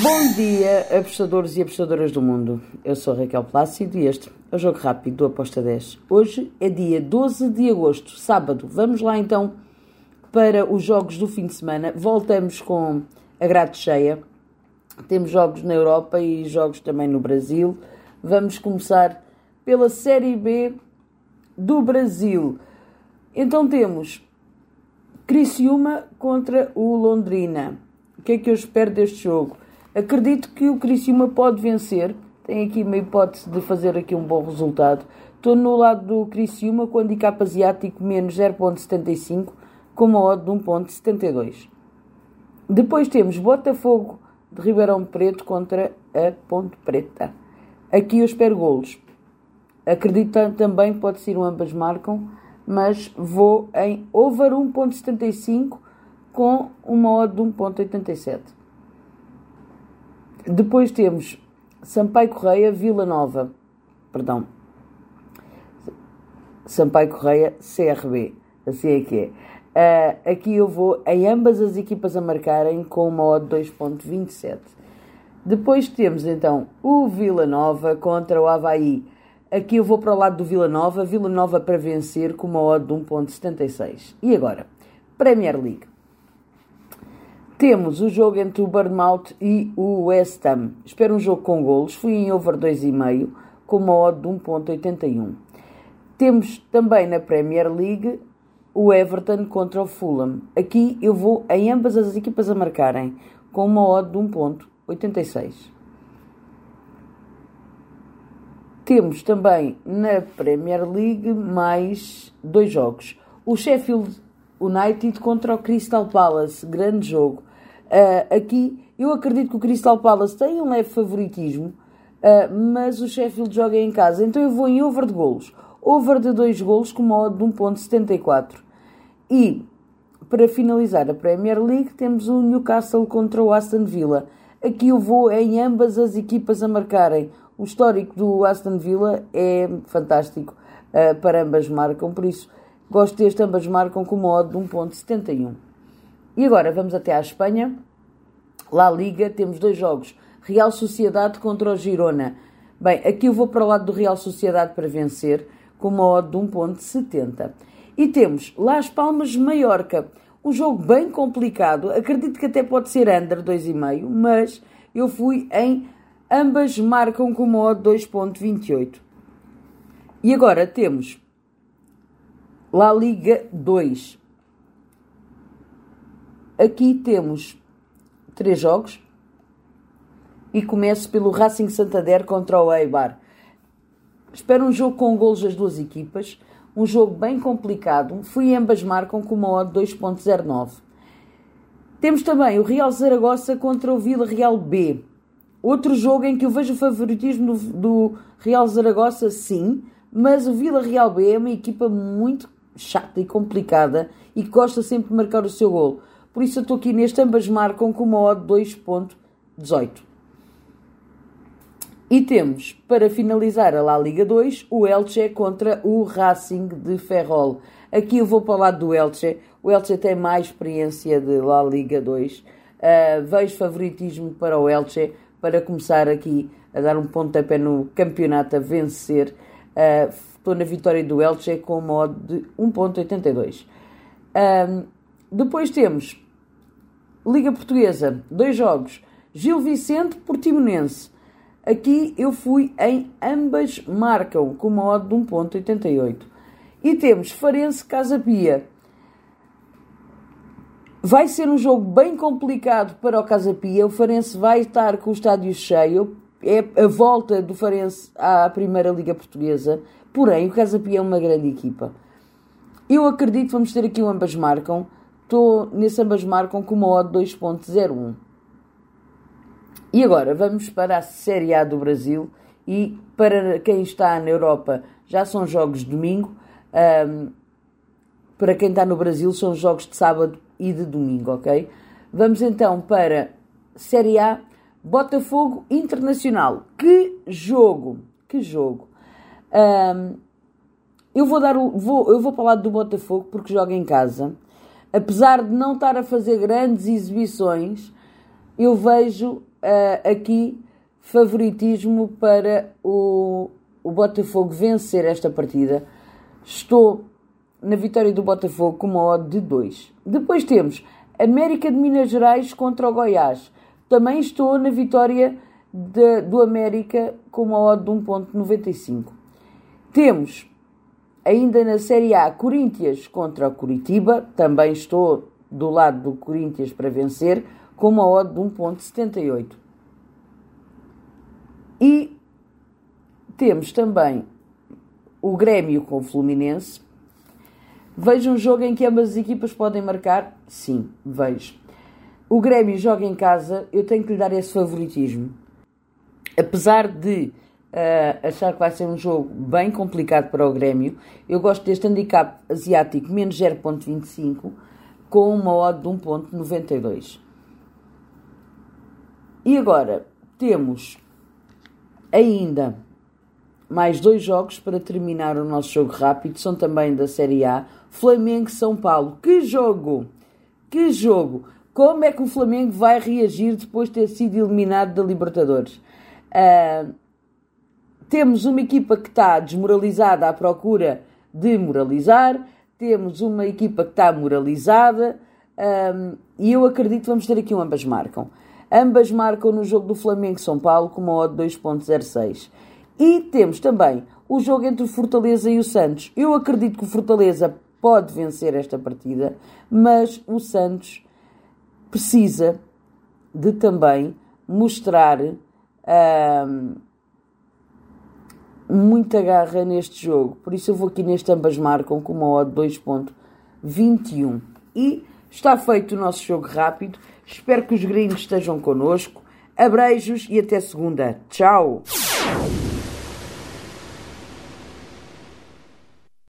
Bom dia, apostadores e apostadoras do mundo. Eu sou Raquel Plácido e este é o Jogo Rápido do Aposta 10. Hoje é dia 12 de agosto, sábado. Vamos lá então para os jogos do fim de semana. Voltamos com a grade cheia. Temos jogos na Europa e jogos também no Brasil. Vamos começar pela Série B do Brasil. Então temos Criciúma contra o Londrina. O que é que eu espero deste jogo? Acredito que o Criciúma pode vencer. Tem aqui uma hipótese de fazer aqui um bom resultado. Estou no lado do Criciúma com handicap asiático menos 0.75 com uma odd de 1.72. Depois temos Botafogo de Ribeirão Preto contra a Ponte Preta. Aqui eu espero golos. Acredito também que pode ser um ambas marcam, mas vou em over 1.75 com uma odd de 1.87. Depois temos Sampaio Correia, Vila Nova. Perdão. Sampaio Correia, CRB. Assim é que é. Uh, aqui eu vou em ambas as equipas a marcarem com uma odd 2.27. Depois temos então o Vila Nova contra o Havaí. Aqui eu vou para o lado do Vila Nova. Vila Nova para vencer com uma odd de 1.76. E agora? Premier League. Temos o jogo entre o Bournemouth e o West Ham. Espero um jogo com golos. Fui em over 2,5 com uma odd de 1.81. Temos também na Premier League o Everton contra o Fulham. Aqui eu vou em ambas as equipas a marcarem com uma odd de 1.86. Temos também na Premier League mais dois jogos. O Sheffield United contra o Crystal Palace. Grande jogo. Uh, aqui eu acredito que o Crystal Palace tem um leve favoritismo, uh, mas o Sheffield joga em casa, então eu vou em over de golos. Over de 2 golos com uma odd de 1.74. E para finalizar a Premier League temos o Newcastle contra o Aston Villa. Aqui eu vou em ambas as equipas a marcarem. O histórico do Aston Villa é fantástico uh, para ambas marcam, por isso gosto deste ambas marcam com uma odd de 1.71. E agora vamos até à Espanha. La Liga, temos dois jogos. Real Sociedade contra o Girona. Bem, aqui eu vou para o lado do Real Sociedade para vencer, com uma odd de 1.70. E temos Las Palmas Maiorca. Um jogo bem complicado. Acredito que até pode ser under 2,5, mas eu fui em ambas marcam com uma odd 2.28. E agora temos La Liga 2. Aqui temos três jogos e começo pelo Racing Santander contra o Eibar. Espero um jogo com golos das duas equipas, um jogo bem complicado. Fui ambas marcam com uma odd 2.09. Temos também o Real Zaragoza contra o Vila Real B. Outro jogo em que eu vejo o favoritismo do, do Real Zaragoza, sim, mas o Vila Real B é uma equipa muito chata e complicada e gosta sempre de marcar o seu golo. Por isso eu estou aqui neste, ambas marcam com uma odd 2.18. E temos, para finalizar a La Liga 2, o Elche contra o Racing de Ferrol. Aqui eu vou para o lado do Elche. O Elche tem mais experiência de La Liga 2. Uh, ah, vejo favoritismo para o Elche para começar aqui a dar um pontapé no campeonato, a vencer. Uh, estou na vitória do Elche com uma odd de 1.82. Um, depois temos Liga Portuguesa, dois jogos. Gil Vicente, Portimonense. Aqui eu fui em ambas marcam, com uma odd de 1.88. E temos Farense Casa Pia. Vai ser um jogo bem complicado para o Casa Pia. O Farense vai estar com o estádio cheio. É a volta do Farense à Primeira Liga Portuguesa. Porém, o Casa Pia é uma grande equipa. Eu acredito que vamos ter aqui o ambas marcam Estou nesse ambas com uma odd 2.01. E agora vamos para a Série A do Brasil e para quem está na Europa já são jogos de domingo. Um, para quem está no Brasil são jogos de sábado e de domingo, ok? Vamos então para Série A, Botafogo Internacional. Que jogo! Que jogo! Um, eu vou dar o, vou, eu vou lado do Botafogo porque joga em casa apesar de não estar a fazer grandes exibições, eu vejo uh, aqui favoritismo para o, o Botafogo vencer esta partida. Estou na vitória do Botafogo com uma odd de 2. Depois temos América de Minas Gerais contra o Goiás. Também estou na vitória de, do América com uma odd de 1.95. Temos ainda na Série A Corinthians contra o Curitiba. Também estou do lado do Corinthians para vencer com uma odd de 1.78. E temos também o Grêmio com o Fluminense. Vejo um jogo em que ambas as equipas podem marcar? Sim, vejo. O Grêmio joga em casa, eu tenho que lhe dar esse favoritismo. Apesar de uh, achar que vai ser um jogo bem complicado para o Grêmio, eu gosto deste handicap asiático menos 0.25 com uma odd de 1.92. E agora temos ainda mais dois jogos para terminar o nosso jogo rápido, são também da Série A. Flamengo São Paulo. Que jogo! Que jogo! Como é que o Flamengo vai reagir depois de ter sido eliminado da Libertadores? Uh, temos uma equipa que está desmoralizada à procura de moralizar, temos uma equipa que está moralizada um, e eu acredito que vamos ter aqui um ambas marcam. Ambas marcam no jogo do Flamengo-São Paulo com uma odd 2.06. E temos também o jogo entre o Fortaleza e o Santos. Eu acredito que o Fortaleza pode vencer esta partida, mas o Santos precisa de também mostrar hum, muita garra neste jogo. Por isso eu vou aqui neste ambas marcam com uma odd 2.21. E está feito o nosso jogo rápido. Espero que os gringos estejam connosco. Abreijos e até segunda. Tchau!